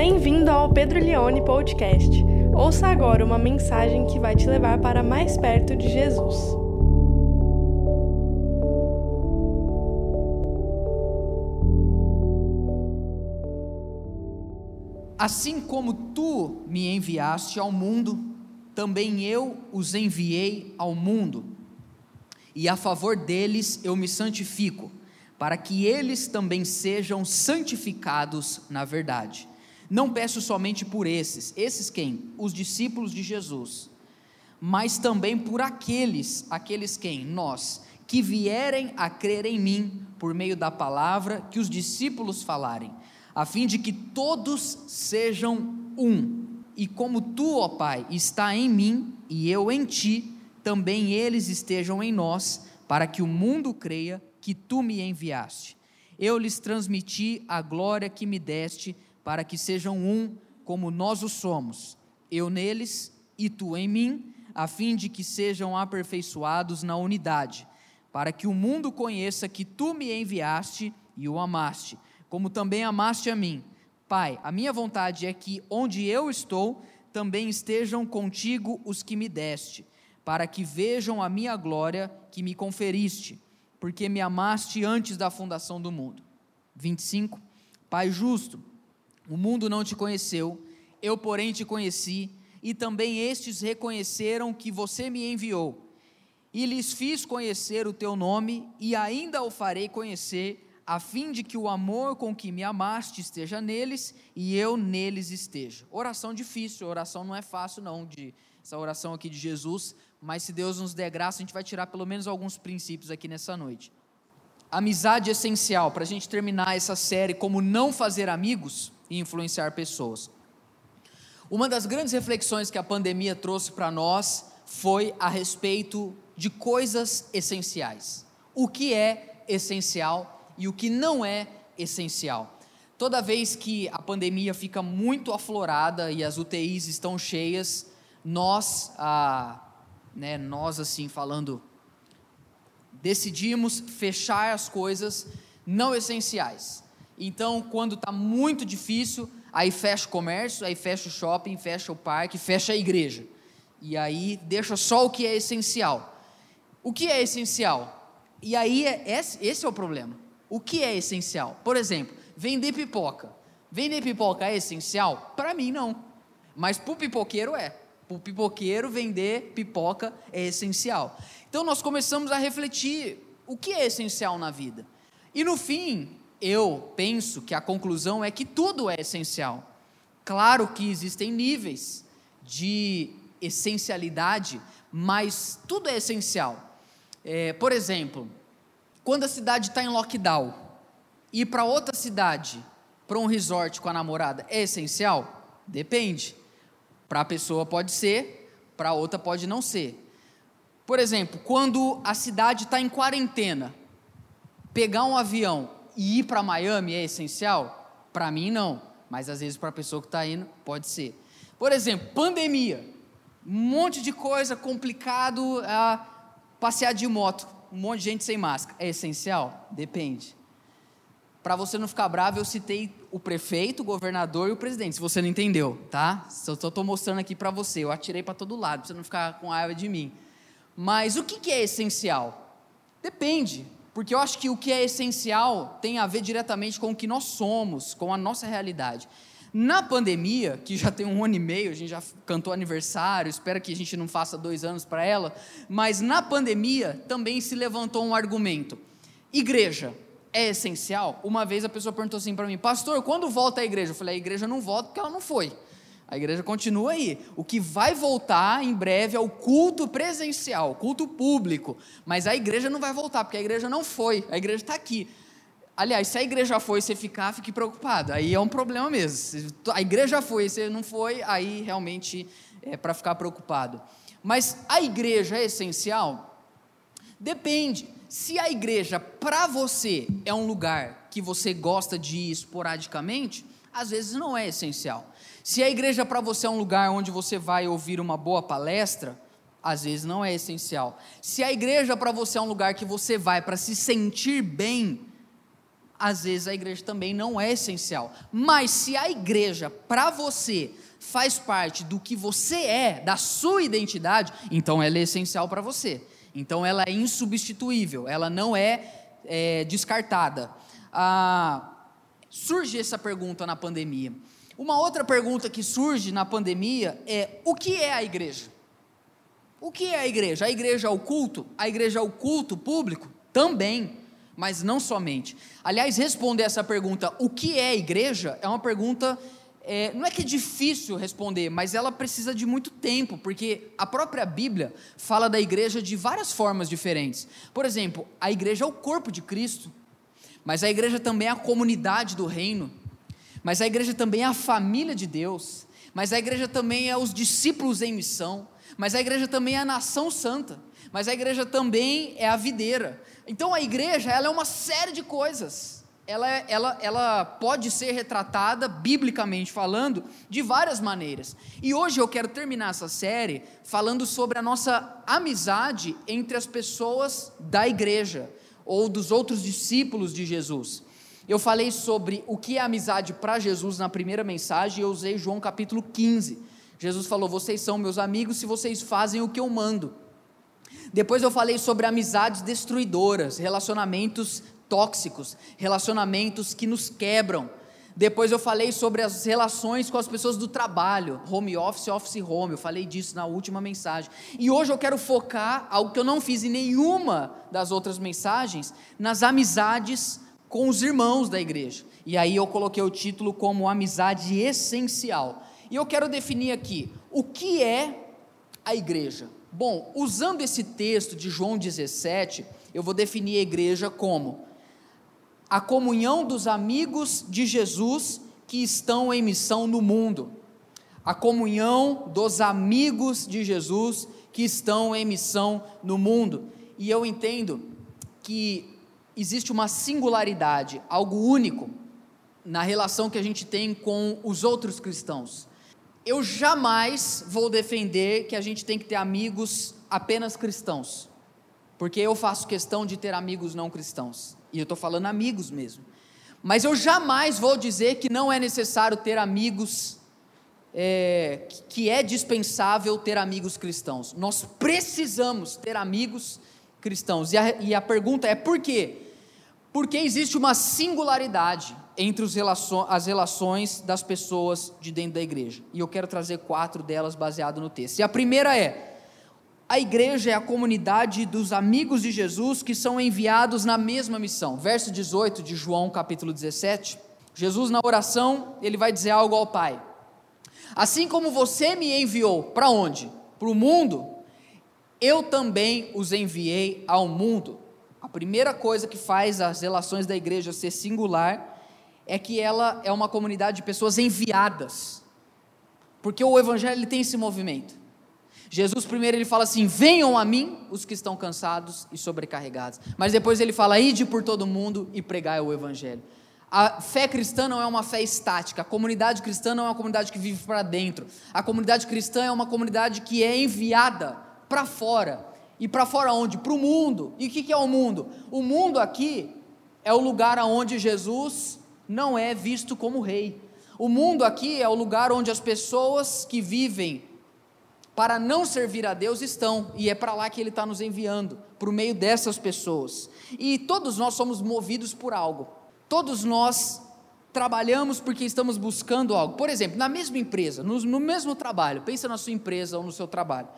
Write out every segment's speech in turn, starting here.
Bem-vindo ao Pedro Leone Podcast. Ouça agora uma mensagem que vai te levar para mais perto de Jesus. Assim como tu me enviaste ao mundo, também eu os enviei ao mundo. E a favor deles eu me santifico, para que eles também sejam santificados na verdade. Não peço somente por esses, esses quem? Os discípulos de Jesus, mas também por aqueles, aqueles quem? Nós, que vierem a crer em mim por meio da palavra que os discípulos falarem, a fim de que todos sejam um. E como tu, ó Pai, está em mim e eu em ti, também eles estejam em nós, para que o mundo creia que tu me enviaste. Eu lhes transmiti a glória que me deste para que sejam um como nós o somos, eu neles e tu em mim, a fim de que sejam aperfeiçoados na unidade, para que o mundo conheça que tu me enviaste e o amaste, como também amaste a mim. Pai, a minha vontade é que onde eu estou, também estejam contigo os que me deste, para que vejam a minha glória que me conferiste, porque me amaste antes da fundação do mundo. 25. Pai justo, o mundo não te conheceu, eu, porém, te conheci, e também estes reconheceram que você me enviou. E lhes fiz conhecer o teu nome, e ainda o farei conhecer, a fim de que o amor com que me amaste esteja neles e eu neles esteja. Oração difícil, oração não é fácil, não, de, essa oração aqui de Jesus, mas se Deus nos der graça, a gente vai tirar pelo menos alguns princípios aqui nessa noite. Amizade é essencial para a gente terminar essa série como não fazer amigos e influenciar pessoas. Uma das grandes reflexões que a pandemia trouxe para nós foi a respeito de coisas essenciais. O que é essencial e o que não é essencial. Toda vez que a pandemia fica muito aflorada e as UTIs estão cheias, nós, ah, né, nós assim falando decidimos fechar as coisas não essenciais. Então, quando está muito difícil, aí fecha o comércio, aí fecha o shopping, fecha o parque, fecha a igreja. E aí deixa só o que é essencial. O que é essencial? E aí, é, esse é o problema. O que é essencial? Por exemplo, vender pipoca. Vender pipoca é essencial? Para mim, não. Mas para o pipoqueiro é. Para o pipoqueiro, vender pipoca é essencial. Então nós começamos a refletir o que é essencial na vida. E no fim, eu penso que a conclusão é que tudo é essencial. Claro que existem níveis de essencialidade, mas tudo é essencial. É, por exemplo, quando a cidade está em lockdown, ir para outra cidade, para um resort com a namorada, é essencial? Depende. Para a pessoa pode ser, para outra pode não ser. Por exemplo, quando a cidade está em quarentena, pegar um avião e ir para Miami é essencial? Para mim, não. Mas às vezes para a pessoa que está indo, pode ser. Por exemplo, pandemia. Um monte de coisa complicado a passear de moto. Um monte de gente sem máscara. É essencial? Depende. Para você não ficar bravo, eu citei o prefeito, o governador e o presidente. Se você não entendeu, tá? Só estou mostrando aqui para você. Eu atirei para todo lado, para você não ficar com raiva de mim. Mas o que é essencial? Depende, porque eu acho que o que é essencial tem a ver diretamente com o que nós somos, com a nossa realidade. Na pandemia, que já tem um ano e meio, a gente já cantou aniversário, espero que a gente não faça dois anos para ela, mas na pandemia também se levantou um argumento: igreja é essencial? Uma vez a pessoa perguntou assim para mim, pastor, quando volta a igreja? Eu falei, a igreja não volta porque ela não foi. A igreja continua aí. O que vai voltar em breve é o culto presencial, culto público. Mas a igreja não vai voltar, porque a igreja não foi. A igreja está aqui. Aliás, se a igreja foi e você ficar, fique preocupado. Aí é um problema mesmo. Se a igreja foi e você não foi, aí realmente é para ficar preocupado. Mas a igreja é essencial? Depende. Se a igreja para você é um lugar que você gosta de ir esporadicamente, às vezes não é essencial. Se a igreja para você é um lugar onde você vai ouvir uma boa palestra, às vezes não é essencial. Se a igreja para você é um lugar que você vai para se sentir bem, às vezes a igreja também não é essencial. Mas se a igreja, para você, faz parte do que você é, da sua identidade, então ela é essencial para você. Então ela é insubstituível, ela não é, é descartada. Ah, surge essa pergunta na pandemia. Uma outra pergunta que surge na pandemia é: o que é a igreja? O que é a igreja? A igreja é o culto? A igreja é o culto público? Também mas não somente. Aliás, responder essa pergunta, o que é igreja, é uma pergunta, é, não é que é difícil responder, mas ela precisa de muito tempo, porque a própria Bíblia fala da igreja de várias formas diferentes. Por exemplo, a igreja é o corpo de Cristo, mas a igreja também é a comunidade do reino, mas a igreja também é a família de Deus, mas a igreja também é os discípulos em missão, mas a igreja também é a nação santa, mas a igreja também é a videira, então a igreja, ela é uma série de coisas. Ela, ela, ela pode ser retratada, biblicamente falando, de várias maneiras. E hoje eu quero terminar essa série falando sobre a nossa amizade entre as pessoas da igreja, ou dos outros discípulos de Jesus. Eu falei sobre o que é amizade para Jesus na primeira mensagem, eu usei João capítulo 15. Jesus falou: Vocês são meus amigos se vocês fazem o que eu mando. Depois eu falei sobre amizades destruidoras, relacionamentos tóxicos, relacionamentos que nos quebram. Depois eu falei sobre as relações com as pessoas do trabalho, home office, office home. Eu falei disso na última mensagem. E hoje eu quero focar algo que eu não fiz em nenhuma das outras mensagens, nas amizades com os irmãos da igreja. E aí eu coloquei o título como amizade essencial. E eu quero definir aqui o que é a igreja. Bom, usando esse texto de João 17, eu vou definir a igreja como a comunhão dos amigos de Jesus que estão em missão no mundo. A comunhão dos amigos de Jesus que estão em missão no mundo. E eu entendo que existe uma singularidade, algo único na relação que a gente tem com os outros cristãos eu jamais vou defender que a gente tem que ter amigos apenas cristãos, porque eu faço questão de ter amigos não cristãos, e eu estou falando amigos mesmo. Mas eu jamais vou dizer que não é necessário ter amigos, é, que é dispensável ter amigos cristãos. Nós precisamos ter amigos cristãos. E a, e a pergunta é por quê? Porque existe uma singularidade entre as relações das pessoas de dentro da igreja. E eu quero trazer quatro delas baseado no texto. E a primeira é: a igreja é a comunidade dos amigos de Jesus que são enviados na mesma missão. Verso 18 de João, capítulo 17. Jesus, na oração, ele vai dizer algo ao Pai: Assim como você me enviou, para onde? Para o mundo, eu também os enviei ao mundo. A primeira coisa que faz as relações da igreja ser singular é que ela é uma comunidade de pessoas enviadas. Porque o evangelho tem esse movimento. Jesus primeiro ele fala assim: "Venham a mim os que estão cansados e sobrecarregados". Mas depois ele fala: "Ide por todo mundo e pregai o evangelho". A fé cristã não é uma fé estática, a comunidade cristã não é uma comunidade que vive para dentro. A comunidade cristã é uma comunidade que é enviada para fora. E para fora onde? Para o mundo. E o que é o mundo? O mundo aqui é o lugar aonde Jesus não é visto como rei. O mundo aqui é o lugar onde as pessoas que vivem para não servir a Deus estão, e é para lá que Ele está nos enviando, por meio dessas pessoas. E todos nós somos movidos por algo, todos nós trabalhamos porque estamos buscando algo. Por exemplo, na mesma empresa, no, no mesmo trabalho, pensa na sua empresa ou no seu trabalho.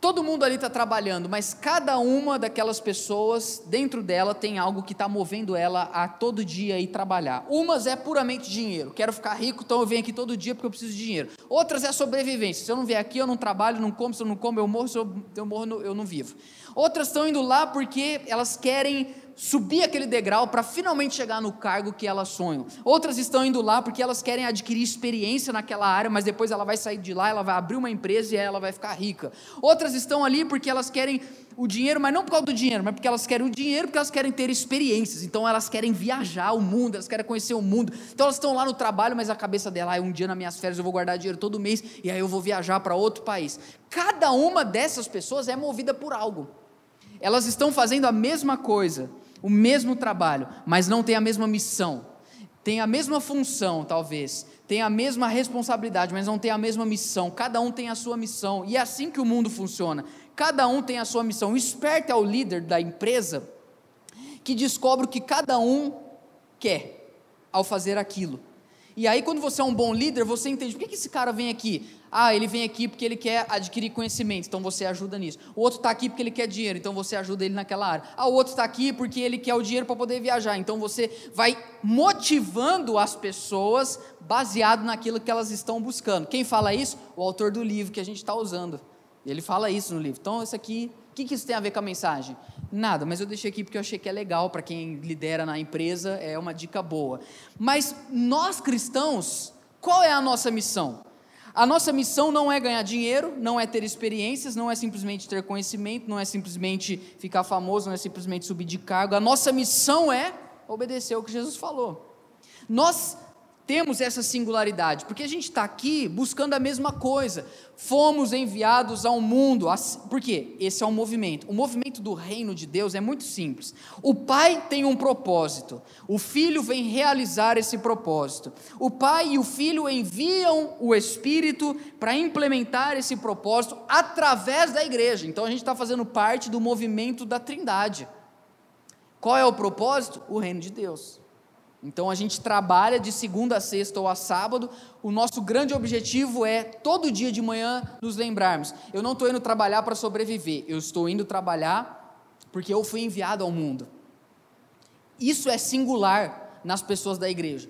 Todo mundo ali está trabalhando, mas cada uma daquelas pessoas, dentro dela, tem algo que está movendo ela a todo dia ir trabalhar. Umas é puramente dinheiro. Quero ficar rico, então eu venho aqui todo dia porque eu preciso de dinheiro. Outras é sobrevivência. Se eu não vier aqui, eu não trabalho, não como. Se eu não como, eu morro. Se eu, eu morro, eu não vivo. Outras estão indo lá porque elas querem subir aquele degrau para finalmente chegar no cargo que elas sonham. Outras estão indo lá porque elas querem adquirir experiência naquela área, mas depois ela vai sair de lá, ela vai abrir uma empresa e ela vai ficar rica. Outras estão ali porque elas querem o dinheiro, mas não por causa do dinheiro, mas porque elas querem o dinheiro, porque elas querem ter experiências. Então elas querem viajar o mundo, elas querem conhecer o mundo. Então elas estão lá no trabalho, mas a cabeça dela, ah, um dia nas minhas férias eu vou guardar dinheiro todo mês e aí eu vou viajar para outro país. Cada uma dessas pessoas é movida por algo. Elas estão fazendo a mesma coisa, o mesmo trabalho, mas não têm a mesma missão, têm a mesma função, talvez, têm a mesma responsabilidade, mas não têm a mesma missão. Cada um tem a sua missão, e é assim que o mundo funciona. Cada um tem a sua missão. O esperto é o líder da empresa que descobre o que cada um quer ao fazer aquilo. E aí, quando você é um bom líder, você entende por que, esse cara vem aqui? Ah, ele vem aqui porque ele quer adquirir conhecimento, então você ajuda nisso. O outro está aqui porque ele quer dinheiro, então você ajuda ele naquela área. Ah, o outro está aqui porque ele quer o dinheiro para poder viajar, então você vai motivando as pessoas baseado naquilo que elas estão buscando. Quem fala isso? O autor do livro que a gente está usando. Ele fala isso no livro. Então, isso aqui, o que, que isso tem a ver com a mensagem? Nada, mas eu deixei aqui porque eu achei que é legal para quem lidera na empresa, é uma dica boa. Mas nós cristãos, qual é a nossa missão? A nossa missão não é ganhar dinheiro, não é ter experiências, não é simplesmente ter conhecimento, não é simplesmente ficar famoso, não é simplesmente subir de cargo. A nossa missão é obedecer o que Jesus falou. Nós temos essa singularidade, porque a gente está aqui buscando a mesma coisa. Fomos enviados ao mundo, porque esse é um movimento. O movimento do reino de Deus é muito simples. O Pai tem um propósito, o Filho vem realizar esse propósito. O Pai e o Filho enviam o Espírito para implementar esse propósito através da igreja. Então a gente está fazendo parte do movimento da Trindade. Qual é o propósito? O reino de Deus. Então a gente trabalha de segunda a sexta ou a sábado. O nosso grande objetivo é todo dia de manhã nos lembrarmos: eu não estou indo trabalhar para sobreviver, eu estou indo trabalhar porque eu fui enviado ao mundo. Isso é singular nas pessoas da igreja.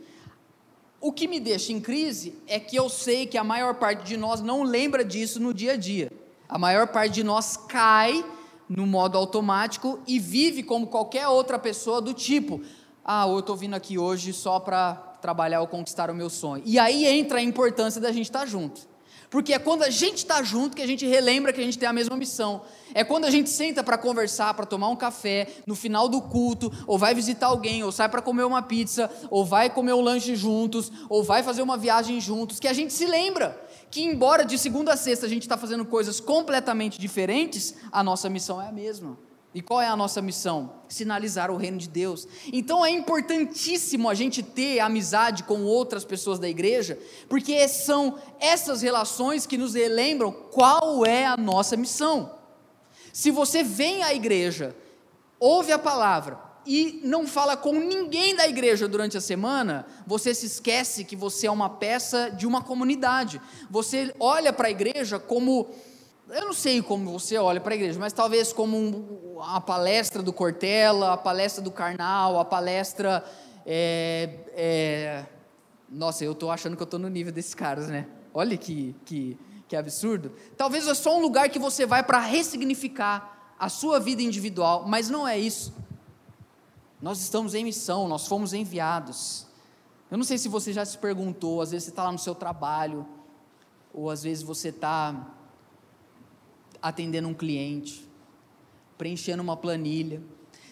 O que me deixa em crise é que eu sei que a maior parte de nós não lembra disso no dia a dia. A maior parte de nós cai no modo automático e vive como qualquer outra pessoa do tipo: ah, eu estou vindo aqui hoje só para trabalhar ou conquistar o meu sonho. E aí entra a importância da gente estar tá junto. Porque é quando a gente está junto que a gente relembra que a gente tem a mesma missão. É quando a gente senta para conversar, para tomar um café, no final do culto, ou vai visitar alguém, ou sai para comer uma pizza, ou vai comer um lanche juntos, ou vai fazer uma viagem juntos, que a gente se lembra que, embora de segunda a sexta a gente está fazendo coisas completamente diferentes, a nossa missão é a mesma. E qual é a nossa missão? Sinalizar o reino de Deus. Então é importantíssimo a gente ter amizade com outras pessoas da igreja, porque são essas relações que nos relembram qual é a nossa missão. Se você vem à igreja, ouve a palavra e não fala com ninguém da igreja durante a semana, você se esquece que você é uma peça de uma comunidade. Você olha para a igreja como eu não sei como você olha para a igreja, mas talvez como um, a palestra do Cortella, a palestra do Karnal, a palestra. É, é, nossa, eu estou achando que eu estou no nível desses caras, né? Olha que, que, que absurdo. Talvez é só um lugar que você vai para ressignificar a sua vida individual, mas não é isso. Nós estamos em missão, nós fomos enviados. Eu não sei se você já se perguntou, às vezes você está lá no seu trabalho, ou às vezes você está atendendo um cliente, preenchendo uma planilha,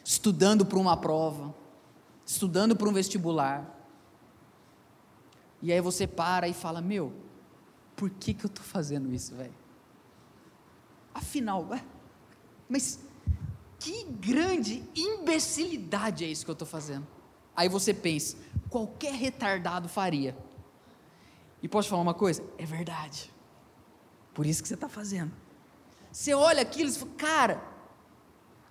estudando para uma prova, estudando para um vestibular. E aí você para e fala: Meu, por que, que eu estou fazendo isso, velho? Afinal, mas que grande imbecilidade é isso que eu estou fazendo? Aí você pensa: qualquer retardado faria. E posso falar uma coisa? É verdade. Por isso que você está fazendo. Você olha aquilo e fala, cara.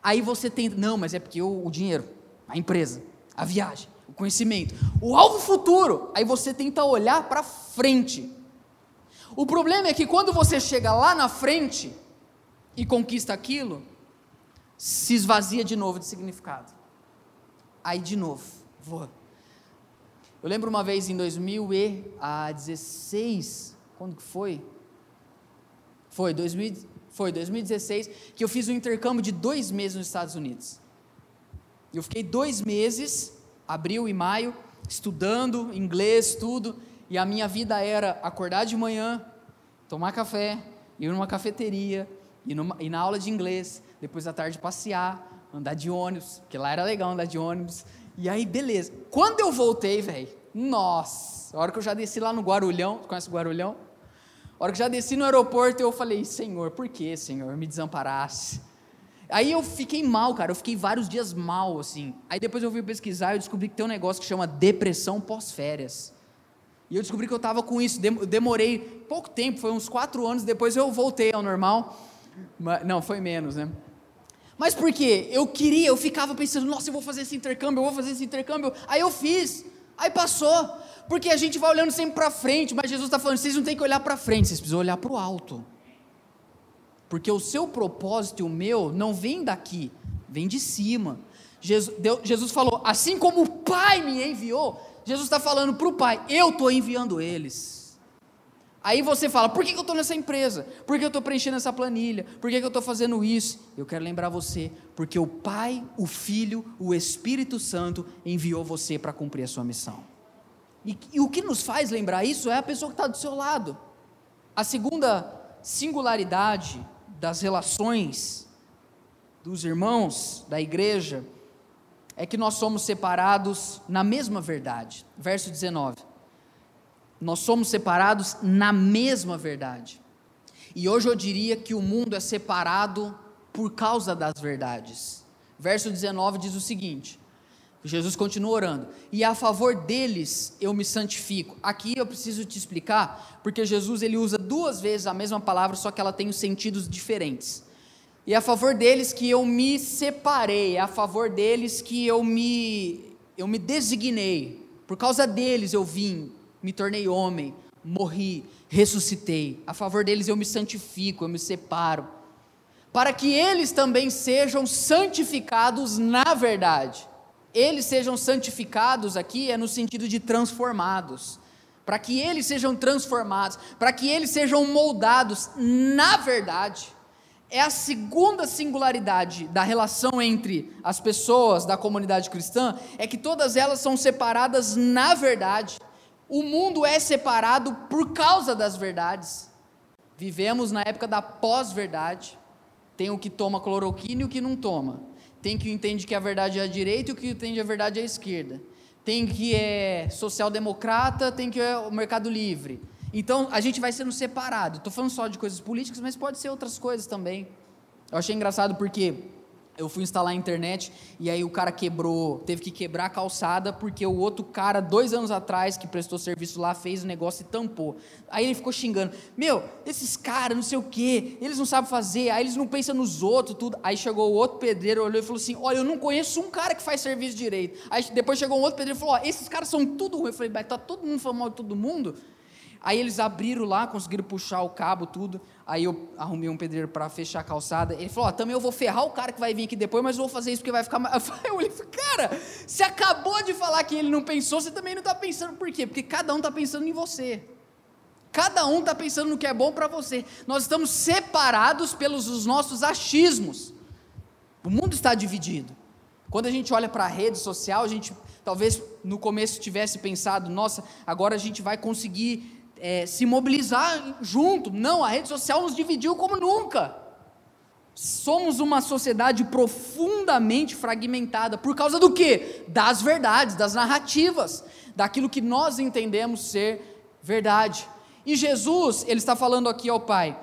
Aí você tem, não, mas é porque o, dinheiro, a empresa, a viagem, o conhecimento, o alvo futuro. Aí você tenta olhar para frente. O problema é que quando você chega lá na frente e conquista aquilo, se esvazia de novo de significado. Aí de novo, vou. Eu lembro uma vez em 2016, quando que foi? Foi 2000, foi 2016, que eu fiz um intercâmbio de dois meses nos Estados Unidos. Eu fiquei dois meses, abril e maio, estudando inglês, tudo, e a minha vida era acordar de manhã, tomar café, ir numa cafeteria, ir, numa, ir na aula de inglês, depois da tarde passear, andar de ônibus, porque lá era legal andar de ônibus. E aí, beleza. Quando eu voltei, velho, nossa, a hora que eu já desci lá no Guarulhão, conhece o Guarulhão? A hora que já desci no aeroporto, eu falei: Senhor, por que, Senhor, me desamparasse? Aí eu fiquei mal, cara, eu fiquei vários dias mal, assim. Aí depois eu fui pesquisar e descobri que tem um negócio que chama depressão pós-férias. E eu descobri que eu estava com isso. Demorei pouco tempo, foi uns quatro anos, depois eu voltei ao normal. Não, foi menos, né? Mas por quê? Eu queria, eu ficava pensando, nossa, eu vou fazer esse intercâmbio, eu vou fazer esse intercâmbio. Aí eu fiz, aí passou. Porque a gente vai olhando sempre para frente, mas Jesus está falando, vocês não têm que olhar para frente, vocês precisam olhar para o alto. Porque o seu propósito e o meu não vem daqui, vem de cima. Jesus, Deus, Jesus falou, assim como o Pai me enviou, Jesus está falando para o Pai, eu estou enviando eles. Aí você fala, por que, eu estou nessa empresa? Por que eu estou preenchendo essa planilha? Por que, que eu estou fazendo isso? Eu quero lembrar você, porque o Pai, o Filho, o Espírito Santo enviou você para cumprir a sua missão. E, e o que nos faz lembrar isso é a pessoa que está do seu lado. A segunda singularidade das relações dos irmãos da igreja é que nós somos separados na mesma verdade. Verso 19. Nós somos separados na mesma verdade. E hoje eu diria que o mundo é separado por causa das verdades. Verso 19 diz o seguinte: Jesus continua orando, e a favor deles eu me santifico. Aqui eu preciso te explicar, porque Jesus ele usa duas vezes a mesma palavra, só que ela tem os sentidos diferentes. E a favor deles que eu me separei, é a favor deles que eu me eu me designei. Por causa deles eu vim, me tornei homem, morri, ressuscitei. A favor deles eu me santifico, eu me separo. Para que eles também sejam santificados na verdade. Eles sejam santificados aqui é no sentido de transformados. Para que eles sejam transformados, para que eles sejam moldados na verdade é a segunda singularidade da relação entre as pessoas da comunidade cristã, é que todas elas são separadas na verdade. O mundo é separado por causa das verdades. Vivemos na época da pós-verdade. Tem o que toma cloroquina e o que não toma. Tem que entende que a verdade é a direita e o que entende a verdade é a esquerda. Tem que é social-democrata, tem que é o mercado livre então a gente vai sendo separado. Estou falando só de coisas políticas, mas pode ser outras coisas também. Eu achei engraçado porque eu fui instalar a internet e aí o cara quebrou, teve que quebrar a calçada porque o outro cara, dois anos atrás, que prestou serviço lá, fez o negócio e tampou. Aí ele ficou xingando: Meu, esses caras, não sei o quê, eles não sabem fazer, aí eles não pensam nos outros, tudo. Aí chegou o outro pedreiro, olhou e falou assim: Olha, eu não conheço um cara que faz serviço direito. Aí depois chegou um outro pedreiro e falou: Ó, esses caras são tudo ruim. Eu falei: tá todo mundo falando mal de todo mundo? Aí eles abriram lá, conseguiram puxar o cabo, tudo. Aí eu arrumei um pedreiro para fechar a calçada. Ele falou: Ó, também eu vou ferrar o cara que vai vir aqui depois, mas eu vou fazer isso porque vai ficar mais. Eu falei: Cara, você acabou de falar que ele não pensou, você também não está pensando. Por quê? Porque cada um está pensando em você. Cada um está pensando no que é bom para você. Nós estamos separados pelos os nossos achismos. O mundo está dividido. Quando a gente olha para a rede social, a gente talvez no começo tivesse pensado: nossa, agora a gente vai conseguir é, se mobilizar junto. Não, a rede social nos dividiu como nunca. Somos uma sociedade profundamente fragmentada. Por causa do quê? Das verdades, das narrativas, daquilo que nós entendemos ser verdade. E Jesus, ele está falando aqui ao Pai,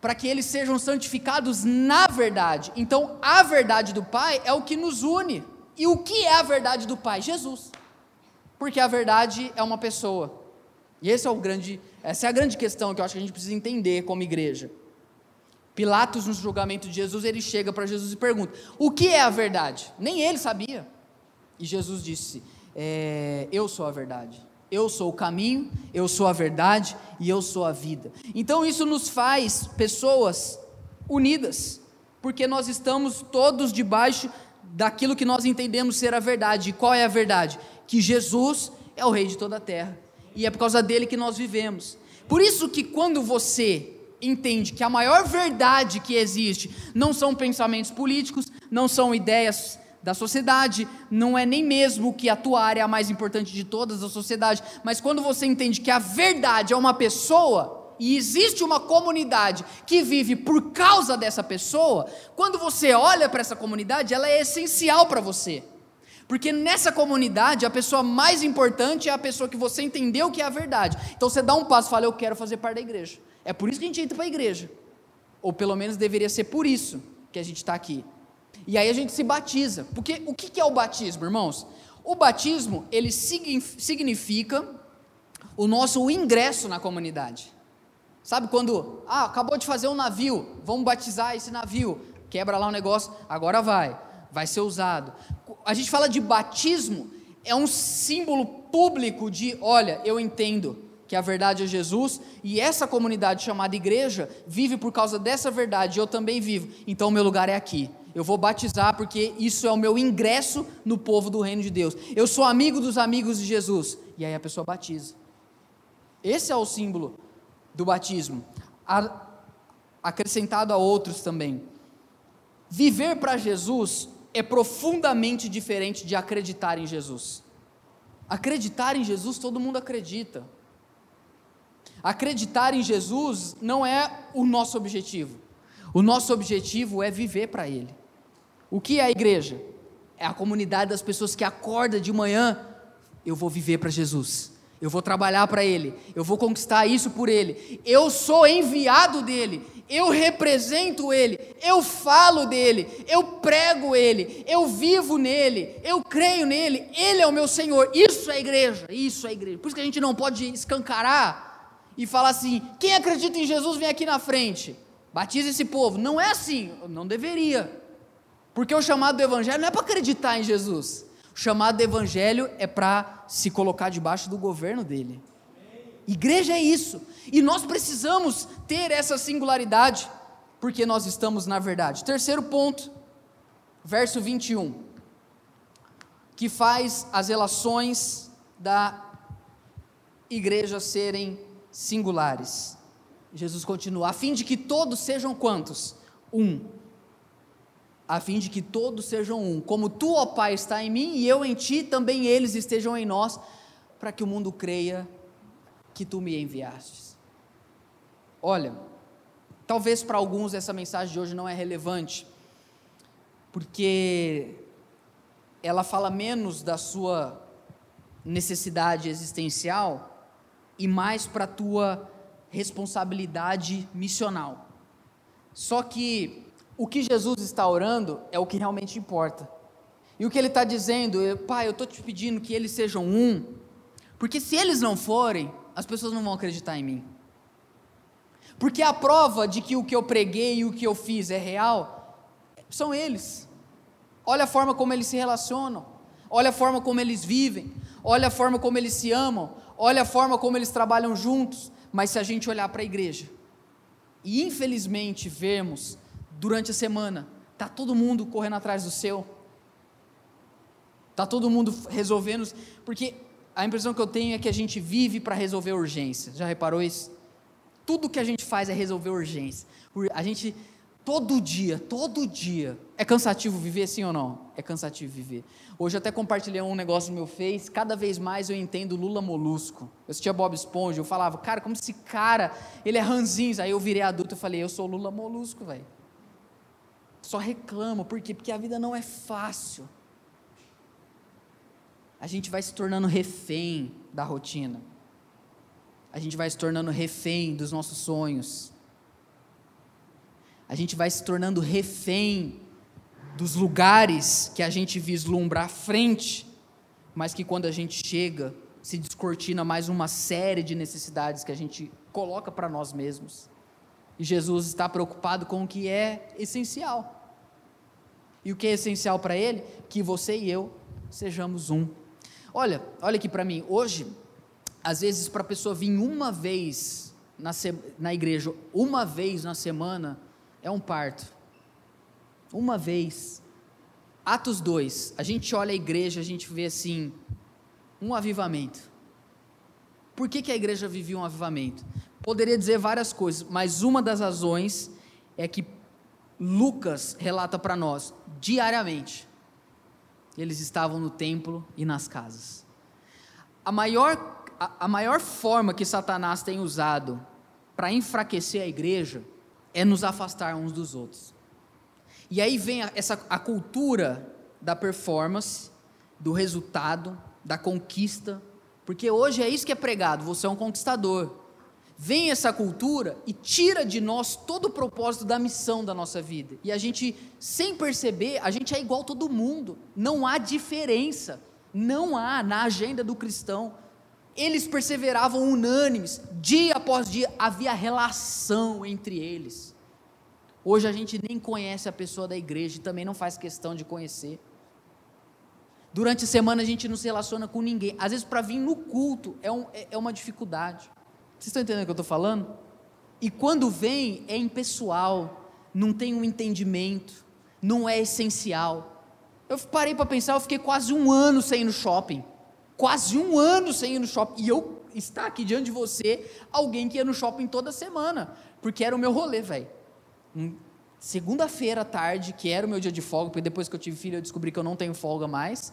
para que eles sejam santificados na verdade. Então, a verdade do Pai é o que nos une. E o que é a verdade do Pai? Jesus. Porque a verdade é uma pessoa. E esse é o grande, essa é a grande questão que eu acho que a gente precisa entender como igreja. Pilatos, no julgamento de Jesus, ele chega para Jesus e pergunta: O que é a verdade? Nem ele sabia. E Jesus disse: é, Eu sou a verdade. Eu sou o caminho, eu sou a verdade e eu sou a vida. Então isso nos faz pessoas unidas, porque nós estamos todos debaixo daquilo que nós entendemos ser a verdade. E qual é a verdade? Que Jesus é o Rei de toda a terra e é por causa dele que nós vivemos. Por isso que quando você entende que a maior verdade que existe não são pensamentos políticos, não são ideias da sociedade, não é nem mesmo que a tua área é a mais importante de todas da sociedade, mas quando você entende que a verdade é uma pessoa e existe uma comunidade que vive por causa dessa pessoa, quando você olha para essa comunidade, ela é essencial para você. Porque nessa comunidade, a pessoa mais importante é a pessoa que você entendeu que é a verdade. Então você dá um passo e fala: Eu quero fazer parte da igreja. É por isso que a gente entra para a igreja. Ou pelo menos deveria ser por isso. que a gente está aqui. E aí a gente se batiza. Porque o que é o batismo, irmãos? O batismo, ele significa o nosso ingresso na comunidade. Sabe quando, ah, acabou de fazer um navio, vamos batizar esse navio, quebra lá um negócio, agora vai, vai ser usado. A gente fala de batismo, é um símbolo público de, olha, eu entendo que a verdade é Jesus e essa comunidade chamada igreja vive por causa dessa verdade, eu também vivo, então o meu lugar é aqui. Eu vou batizar porque isso é o meu ingresso no povo do reino de Deus. Eu sou amigo dos amigos de Jesus. E aí a pessoa batiza. Esse é o símbolo do batismo, acrescentado a outros também. Viver para Jesus é profundamente diferente de acreditar em Jesus. Acreditar em Jesus, todo mundo acredita. Acreditar em Jesus não é o nosso objetivo. O nosso objetivo é viver para Ele. O que é a igreja? É a comunidade das pessoas que acorda de manhã, eu vou viver para Jesus eu vou trabalhar para Ele, eu vou conquistar isso por Ele, eu sou enviado dEle, eu represento Ele, eu falo dEle, eu prego Ele, eu vivo nele, eu creio nele, Ele é o meu Senhor, isso é igreja, isso é igreja, por isso que a gente não pode escancarar e falar assim: quem acredita em Jesus vem aqui na frente, batiza esse povo, não é assim, não deveria, porque o chamado do Evangelho não é para acreditar em Jesus, o chamado do Evangelho é para se colocar debaixo do governo dele. Igreja é isso. E nós precisamos ter essa singularidade, porque nós estamos na verdade. Terceiro ponto, verso 21, que faz as relações da igreja serem singulares. Jesus continua: a fim de que todos sejam quantos? Um a fim de que todos sejam um. Como tu, ó Pai, está em mim e eu em ti, também eles estejam em nós, para que o mundo creia que tu me enviastes. Olha, talvez para alguns essa mensagem de hoje não é relevante, porque ela fala menos da sua necessidade existencial e mais para a tua responsabilidade missional. Só que o que Jesus está orando é o que realmente importa. E o que ele está dizendo Pai, eu estou te pedindo que eles sejam um, porque se eles não forem, as pessoas não vão acreditar em mim. Porque a prova de que o que eu preguei e o que eu fiz é real são eles. Olha a forma como eles se relacionam, olha a forma como eles vivem, olha a forma como eles se amam, olha a forma como eles trabalham juntos. Mas se a gente olhar para a igreja e infelizmente vermos durante a semana. Tá todo mundo correndo atrás do seu. Tá todo mundo resolvendo, porque a impressão que eu tenho é que a gente vive para resolver urgência. Já reparou isso? Tudo que a gente faz é resolver urgência. A gente todo dia, todo dia. É cansativo viver sim ou não? É cansativo viver. Hoje eu até compartilhei um negócio no meu Face, cada vez mais eu entendo Lula Molusco. Eu assistia Bob Esponja, eu falava, cara, como esse cara, ele é ranzinhos. Aí eu virei adulto e falei, eu sou Lula Molusco, velho só reclama, por quê? Porque a vida não é fácil. A gente vai se tornando refém da rotina. A gente vai se tornando refém dos nossos sonhos. A gente vai se tornando refém dos lugares que a gente vislumbra à frente, mas que quando a gente chega, se descortina mais uma série de necessidades que a gente coloca para nós mesmos. E Jesus está preocupado com o que é essencial. E o que é essencial para Ele? Que você e eu sejamos um. Olha, olha aqui para mim. Hoje, às vezes, para a pessoa vir uma vez na, na igreja, uma vez na semana, é um parto. Uma vez. Atos 2, a gente olha a igreja, a gente vê assim, um avivamento. Por que, que a igreja vivia um avivamento? Poderia dizer várias coisas, mas uma das razões é que Lucas relata para nós, diariamente, eles estavam no templo e nas casas. A maior, a, a maior forma que Satanás tem usado para enfraquecer a igreja é nos afastar uns dos outros. E aí vem a, essa, a cultura da performance, do resultado, da conquista, porque hoje é isso que é pregado, você é um conquistador. Vem essa cultura e tira de nós todo o propósito da missão da nossa vida. E a gente, sem perceber, a gente é igual todo mundo. Não há diferença. Não há na agenda do cristão. Eles perseveravam unânimes, dia após dia, havia relação entre eles. Hoje a gente nem conhece a pessoa da igreja e também não faz questão de conhecer. Durante a semana a gente não se relaciona com ninguém. Às vezes, para vir no culto é, um, é, é uma dificuldade. Vocês estão entendendo o que eu estou falando? E quando vem, é impessoal, não tem um entendimento, não é essencial. Eu parei para pensar, eu fiquei quase um ano sem ir no shopping. Quase um ano sem ir no shopping. E eu estar aqui diante de você, alguém que ia no shopping toda semana. Porque era o meu rolê, velho. Segunda-feira à tarde, que era o meu dia de folga, porque depois que eu tive filho eu descobri que eu não tenho folga mais.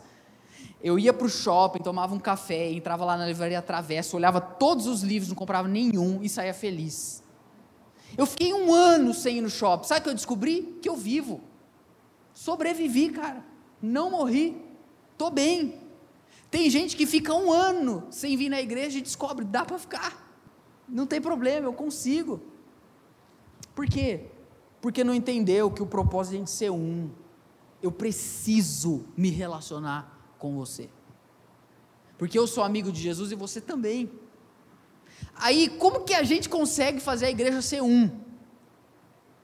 Eu ia para o shopping, tomava um café, entrava lá na livraria Travessa, olhava todos os livros, não comprava nenhum e saía feliz. Eu fiquei um ano sem ir no shopping. Sabe o que eu descobri? Que eu vivo. Sobrevivi, cara. Não morri. Estou bem. Tem gente que fica um ano sem vir na igreja e descobre, dá para ficar. Não tem problema, eu consigo. Por quê? Porque não entendeu que o propósito é gente ser um. Eu preciso me relacionar com você. Porque eu sou amigo de Jesus e você também. Aí, como que a gente consegue fazer a igreja ser um?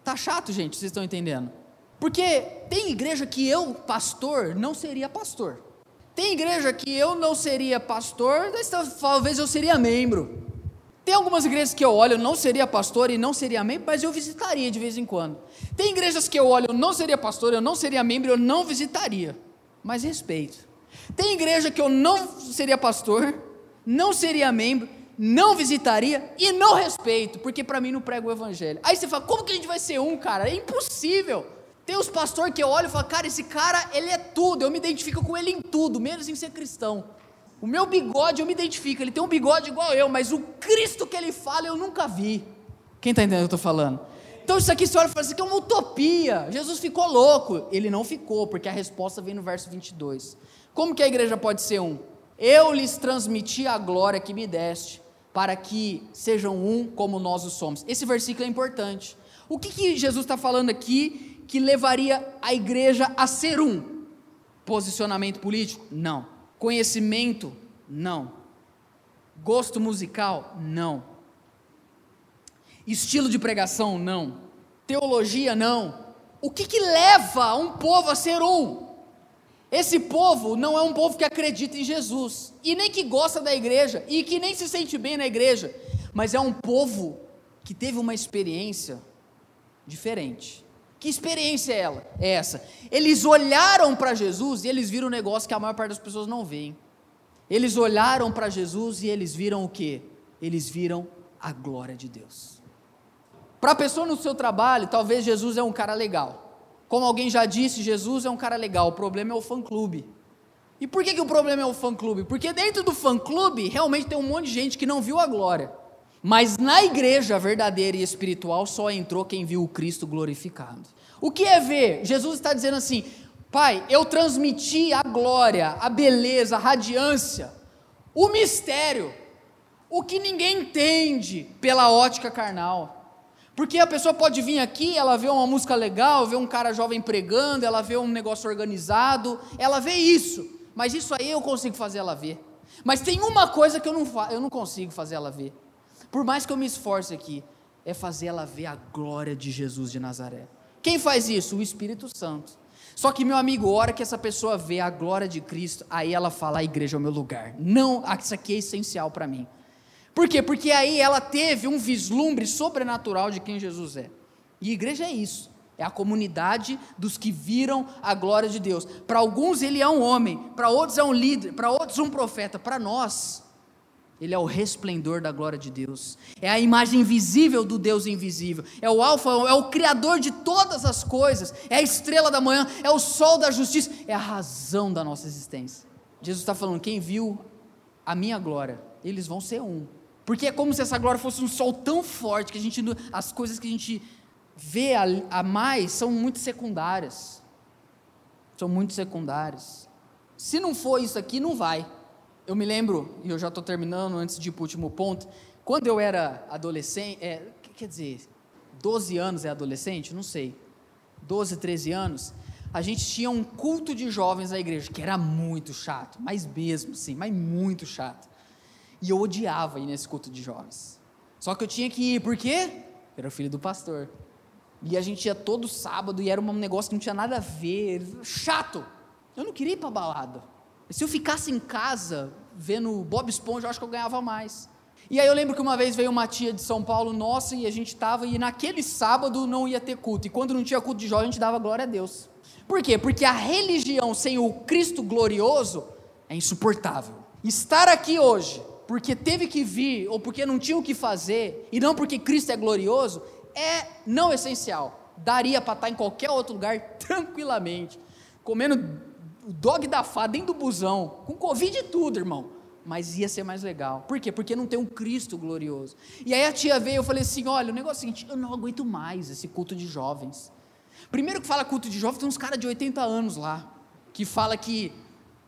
Tá chato, gente, vocês estão entendendo? Porque tem igreja que eu, pastor, não seria pastor. Tem igreja que eu não seria pastor, talvez eu seria membro. Tem algumas igrejas que eu olho, eu não seria pastor e não seria membro, mas eu visitaria de vez em quando. Tem igrejas que eu olho, eu não seria pastor, eu não seria membro, eu não visitaria. Mas respeito. Tem igreja que eu não seria pastor, não seria membro, não visitaria e não respeito, porque para mim não prega o evangelho. Aí você fala, como que a gente vai ser um, cara? É impossível. Tem os pastores que eu olho e falo, cara, esse cara, ele é tudo, eu me identifico com ele em tudo, menos em ser cristão. O meu bigode eu me identifico, ele tem um bigode igual eu, mas o Cristo que ele fala eu nunca vi. Quem está entendendo o que eu estou falando? Então isso aqui você olha e fala, isso aqui é uma utopia. Jesus ficou louco. Ele não ficou, porque a resposta vem no verso 22. Como que a igreja pode ser um? Eu lhes transmiti a glória que me deste, para que sejam um como nós o somos. Esse versículo é importante. O que, que Jesus está falando aqui que levaria a igreja a ser um? Posicionamento político? Não. Conhecimento? Não. Gosto musical? Não. Estilo de pregação? Não. Teologia? Não. O que, que leva um povo a ser um? Esse povo não é um povo que acredita em Jesus, e nem que gosta da igreja, e que nem se sente bem na igreja, mas é um povo que teve uma experiência diferente. Que experiência é ela? É essa. Eles olharam para Jesus e eles viram um negócio que a maior parte das pessoas não veem. Eles olharam para Jesus e eles viram o que? Eles viram a glória de Deus. Para a pessoa no seu trabalho, talvez Jesus é um cara legal. Como alguém já disse, Jesus é um cara legal, o problema é o fã-clube. E por que, que o problema é o fã-clube? Porque dentro do fã-clube, realmente tem um monte de gente que não viu a glória. Mas na igreja verdadeira e espiritual, só entrou quem viu o Cristo glorificado. O que é ver? Jesus está dizendo assim: Pai, eu transmiti a glória, a beleza, a radiância, o mistério, o que ninguém entende pela ótica carnal. Porque a pessoa pode vir aqui, ela vê uma música legal, vê um cara jovem pregando, ela vê um negócio organizado, ela vê isso, mas isso aí eu consigo fazer ela ver. Mas tem uma coisa que eu não, eu não consigo fazer ela ver, por mais que eu me esforce aqui, é fazer ela ver a glória de Jesus de Nazaré. Quem faz isso? O Espírito Santo. Só que, meu amigo, hora que essa pessoa vê a glória de Cristo, aí ela fala: a igreja é o meu lugar. Não, isso aqui é essencial para mim. Por quê? Porque aí ela teve um vislumbre sobrenatural de quem Jesus é. E igreja é isso. É a comunidade dos que viram a glória de Deus. Para alguns ele é um homem, para outros é um líder, para outros um profeta. Para nós, ele é o resplendor da glória de Deus. É a imagem visível do Deus invisível. É o alfa, é o criador de todas as coisas. É a estrela da manhã, é o sol da justiça, é a razão da nossa existência. Jesus está falando: quem viu a minha glória, eles vão ser um. Porque é como se essa glória fosse um sol tão forte que a gente, as coisas que a gente vê a, a mais são muito secundárias. São muito secundárias. Se não for isso aqui, não vai. Eu me lembro, e eu já estou terminando antes de ir para o último ponto, quando eu era adolescente, é, quer dizer, 12 anos é adolescente? Não sei. 12, 13 anos, a gente tinha um culto de jovens na igreja, que era muito chato, mas mesmo sim, mas muito chato. E eu odiava ir nesse culto de jovens. Só que eu tinha que ir, por quê? Eu era filho do pastor. E a gente ia todo sábado e era um negócio que não tinha nada a ver, chato. Eu não queria ir para balada. Se eu ficasse em casa vendo Bob Esponja, eu acho que eu ganhava mais. E aí eu lembro que uma vez veio uma tia de São Paulo nossa e a gente estava, e naquele sábado não ia ter culto. E quando não tinha culto de jovem, a gente dava glória a Deus. Por quê? Porque a religião sem o Cristo glorioso é insuportável. Estar aqui hoje, porque teve que vir, ou porque não tinha o que fazer, e não porque Cristo é glorioso, é não essencial. Daria para estar em qualquer outro lugar tranquilamente, comendo o dog da fada dentro do busão, com Covid e tudo, irmão mas ia ser mais legal. Por quê? Porque não tem um Cristo glorioso. E aí a tia veio, eu falei assim: olha, o negócio é o seguinte, eu não aguento mais esse culto de jovens. Primeiro que fala culto de jovens, tem uns caras de 80 anos lá, que fala que.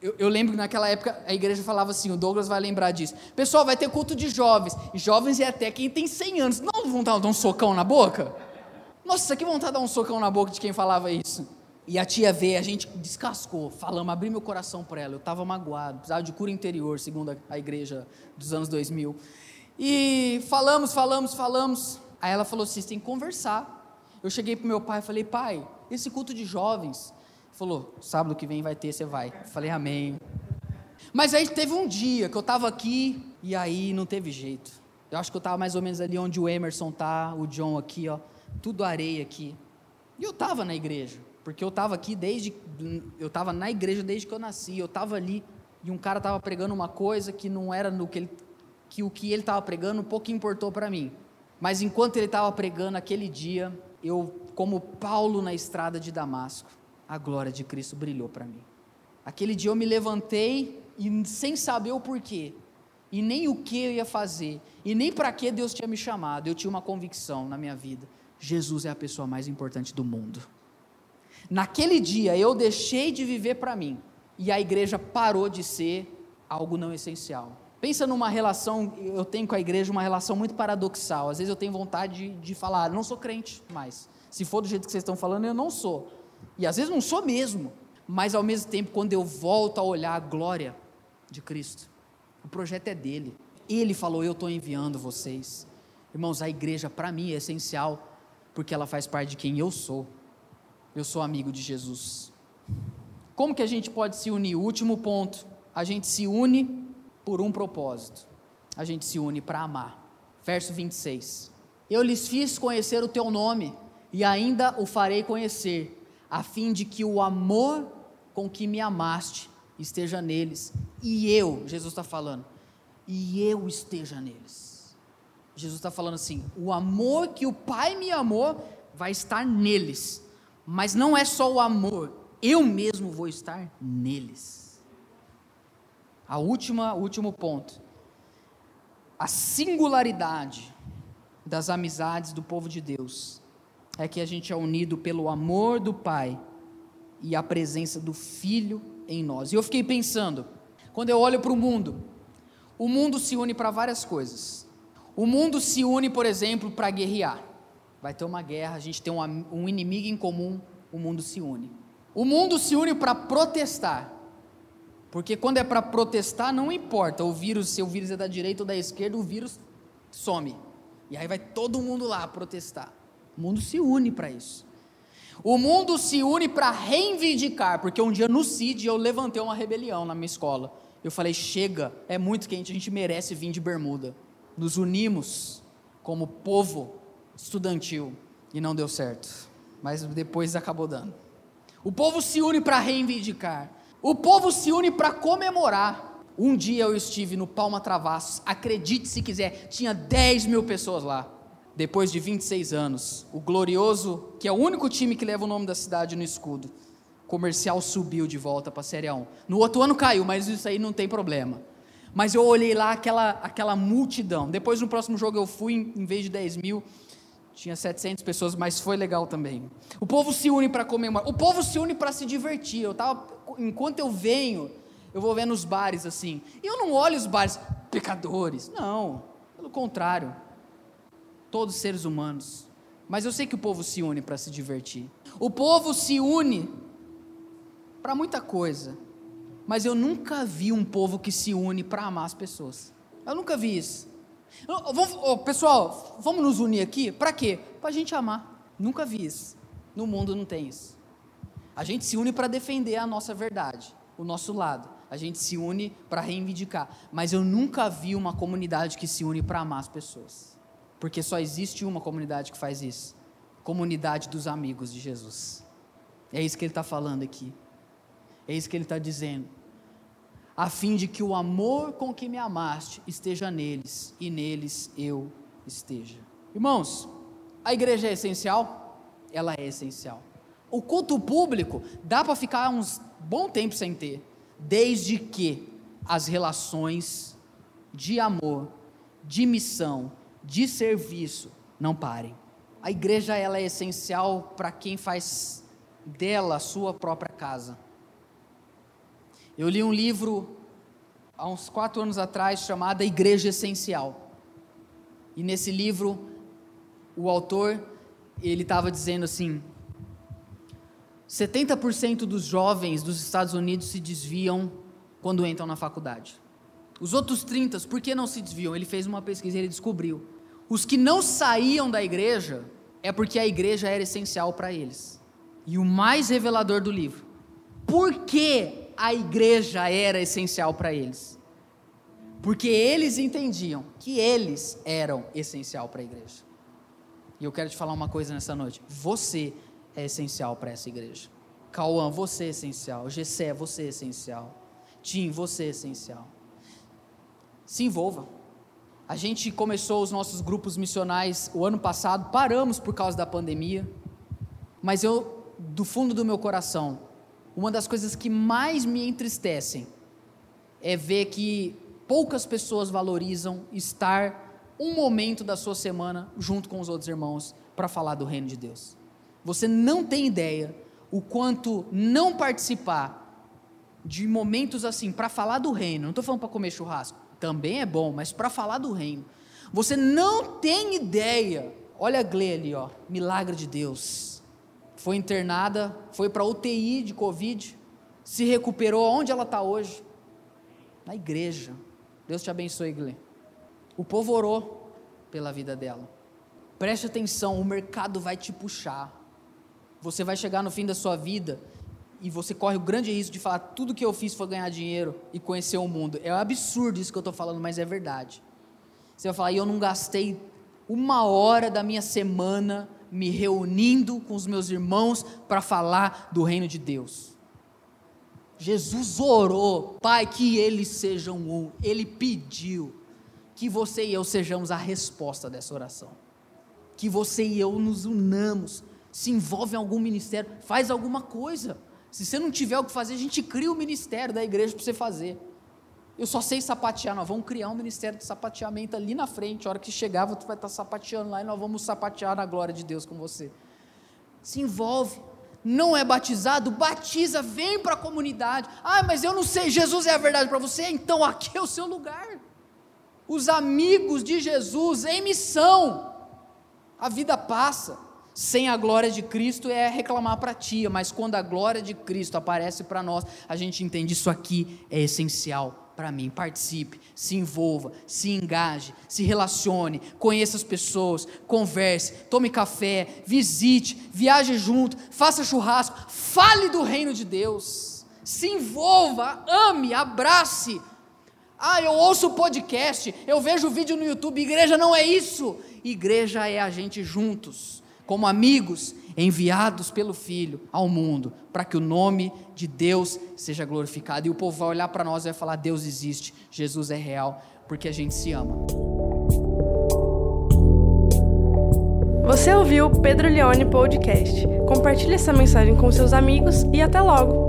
Eu, eu, lembro que naquela época a igreja falava assim, o Douglas vai lembrar disso. Pessoal, vai ter culto de jovens. E jovens é até quem tem 100 anos. Não de dar um socão na boca? Nossa, que vontade de dar um socão na boca de quem falava isso. E a tia veio, a gente descascou, falamos, abri meu coração para ela. Eu estava magoado, precisava de cura interior, segundo a igreja dos anos 2000. E falamos, falamos, falamos. Aí ela falou assim: têm que conversar. Eu cheguei para meu pai e falei: pai, esse culto de jovens. Falou: sábado que vem vai ter, você vai. Eu falei: amém. Mas aí teve um dia que eu estava aqui e aí não teve jeito. Eu acho que eu estava mais ou menos ali onde o Emerson tá, o John aqui, ó, tudo areia aqui. E eu estava na igreja. Porque eu estava aqui desde. Eu estava na igreja desde que eu nasci. Eu estava ali e um cara estava pregando uma coisa que não era no que ele. que o que ele estava pregando pouco importou para mim. Mas enquanto ele estava pregando aquele dia, eu, como Paulo na estrada de Damasco, a glória de Cristo brilhou para mim. Aquele dia eu me levantei e sem saber o porquê, e nem o que eu ia fazer, e nem para que Deus tinha me chamado, eu tinha uma convicção na minha vida: Jesus é a pessoa mais importante do mundo. Naquele dia eu deixei de viver para mim e a igreja parou de ser algo não essencial. Pensa numa relação, eu tenho com a igreja uma relação muito paradoxal. Às vezes eu tenho vontade de, de falar, não sou crente mais. Se for do jeito que vocês estão falando, eu não sou. E às vezes não sou mesmo. Mas ao mesmo tempo, quando eu volto a olhar a glória de Cristo, o projeto é dele. Ele falou: Eu estou enviando vocês. Irmãos, a igreja para mim é essencial, porque ela faz parte de quem eu sou eu sou amigo de Jesus. Como que a gente pode se unir? Último ponto, a gente se une por um propósito. A gente se une para amar. Verso 26. Eu lhes fiz conhecer o teu nome e ainda o farei conhecer, a fim de que o amor com que me amaste esteja neles e eu, Jesus está falando, e eu esteja neles. Jesus está falando assim: o amor que o Pai me amou vai estar neles mas não é só o amor, eu mesmo vou estar neles. A última, último ponto. A singularidade das amizades do povo de Deus é que a gente é unido pelo amor do Pai e a presença do Filho em nós. E eu fiquei pensando, quando eu olho para o mundo, o mundo se une para várias coisas. O mundo se une, por exemplo, para guerrear vai ter uma guerra, a gente tem um, um inimigo em comum, o mundo se une. O mundo se une para protestar. Porque quando é para protestar, não importa o vírus, se o vírus é da direita ou da esquerda, o vírus some. E aí vai todo mundo lá protestar. O mundo se une para isso. O mundo se une para reivindicar, porque um dia no CID eu levantei uma rebelião na minha escola. Eu falei: chega, é muito quente, a gente merece vir de bermuda. Nos unimos como povo estudantil e não deu certo, mas depois acabou dando. O povo se une para reivindicar, o povo se une para comemorar. Um dia eu estive no Palma Travassos, acredite se quiser, tinha 10 mil pessoas lá. Depois de 26 anos, o glorioso, que é o único time que leva o nome da cidade no escudo, comercial subiu de volta para a Série 1. No outro ano caiu, mas isso aí não tem problema. Mas eu olhei lá aquela, aquela multidão. Depois no próximo jogo eu fui, em vez de 10 mil, tinha 700 pessoas, mas foi legal também. O povo se une para comemorar. O povo se une para se divertir. Eu tava, enquanto eu venho, eu vou ver nos bares assim. E eu não olho os bares, pecadores. Não, pelo contrário. Todos seres humanos. Mas eu sei que o povo se une para se divertir. O povo se une para muita coisa. Mas eu nunca vi um povo que se une para amar as pessoas. Eu nunca vi isso. oh, pessoal, vamos nos unir aqui? Para quê? Para a gente amar. Nunca vi isso. No mundo não tem isso. A gente se une para defender a nossa verdade, o nosso lado. A gente se une para reivindicar. Mas eu nunca vi uma comunidade que se une para amar as pessoas. Porque só existe uma comunidade que faz isso comunidade dos amigos de Jesus. É isso que ele está falando aqui. É isso que ele está dizendo. A fim de que o amor com que me amaste esteja neles e neles eu esteja. Irmãos, a igreja é essencial? Ela é essencial. O culto público dá para ficar uns bom tempo sem ter, desde que as relações de amor, de missão, de serviço não parem. A igreja ela é essencial para quem faz dela a sua própria casa. Eu li um livro há uns quatro anos atrás chamado Igreja Essencial. E nesse livro, o autor ele estava dizendo assim: 70% dos jovens dos Estados Unidos se desviam quando entram na faculdade. Os outros 30, por que não se desviam? Ele fez uma pesquisa e ele descobriu. Os que não saíam da igreja é porque a igreja era essencial para eles. E o mais revelador do livro, por que a igreja era essencial para eles. Porque eles entendiam que eles eram essencial para a igreja. E eu quero te falar uma coisa nessa noite. Você é essencial para essa igreja. Cauã, você é essencial. Gessé, você é essencial. Tim, você é essencial. Se envolva. A gente começou os nossos grupos missionais o ano passado, paramos por causa da pandemia. Mas eu, do fundo do meu coração, uma das coisas que mais me entristecem é ver que poucas pessoas valorizam estar um momento da sua semana junto com os outros irmãos para falar do reino de Deus. Você não tem ideia o quanto não participar de momentos assim para falar do reino. Não estou falando para comer churrasco, também é bom, mas para falar do reino. Você não tem ideia. Olha a Glê ali, ó, milagre de Deus foi internada, foi para UTI de Covid, se recuperou. Onde ela está hoje? Na igreja. Deus te abençoe, Glenn. O povo orou pela vida dela. Preste atenção, o mercado vai te puxar. Você vai chegar no fim da sua vida e você corre o grande risco de falar tudo que eu fiz foi ganhar dinheiro e conhecer o mundo. É um absurdo isso que eu estou falando, mas é verdade. Você vai falar, e eu não gastei uma hora da minha semana me reunindo com os meus irmãos para falar do reino de Deus. Jesus orou, Pai, que eles sejam um. Ele pediu que você e eu sejamos a resposta dessa oração. Que você e eu nos unamos, se envolve em algum ministério, faz alguma coisa. Se você não tiver o que fazer, a gente cria o ministério da igreja para você fazer. Eu só sei sapatear, nós vamos criar um ministério de sapateamento ali na frente. A hora que chegava, tu vai estar sapateando lá e nós vamos sapatear na glória de Deus com você. Se envolve. Não é batizado? Batiza, vem para a comunidade. Ah, mas eu não sei, Jesus é a verdade para você? Então aqui é o seu lugar. Os amigos de Jesus em missão. A vida passa. Sem a glória de Cristo é reclamar para tia, mas quando a glória de Cristo aparece para nós, a gente entende isso aqui é essencial para mim. Participe, se envolva, se engaje, se relacione, conheça as pessoas, converse, tome café, visite, viaje junto, faça churrasco, fale do reino de Deus. Se envolva, ame, abrace. Ah, eu ouço podcast, eu vejo vídeo no YouTube. Igreja não é isso. Igreja é a gente juntos, como amigos, enviados pelo Filho ao mundo, para que o nome de Deus seja glorificado. E o povo vai olhar para nós e vai falar: Deus existe, Jesus é real, porque a gente se ama. Você ouviu o Pedro Leone Podcast. Compartilhe essa mensagem com seus amigos e até logo!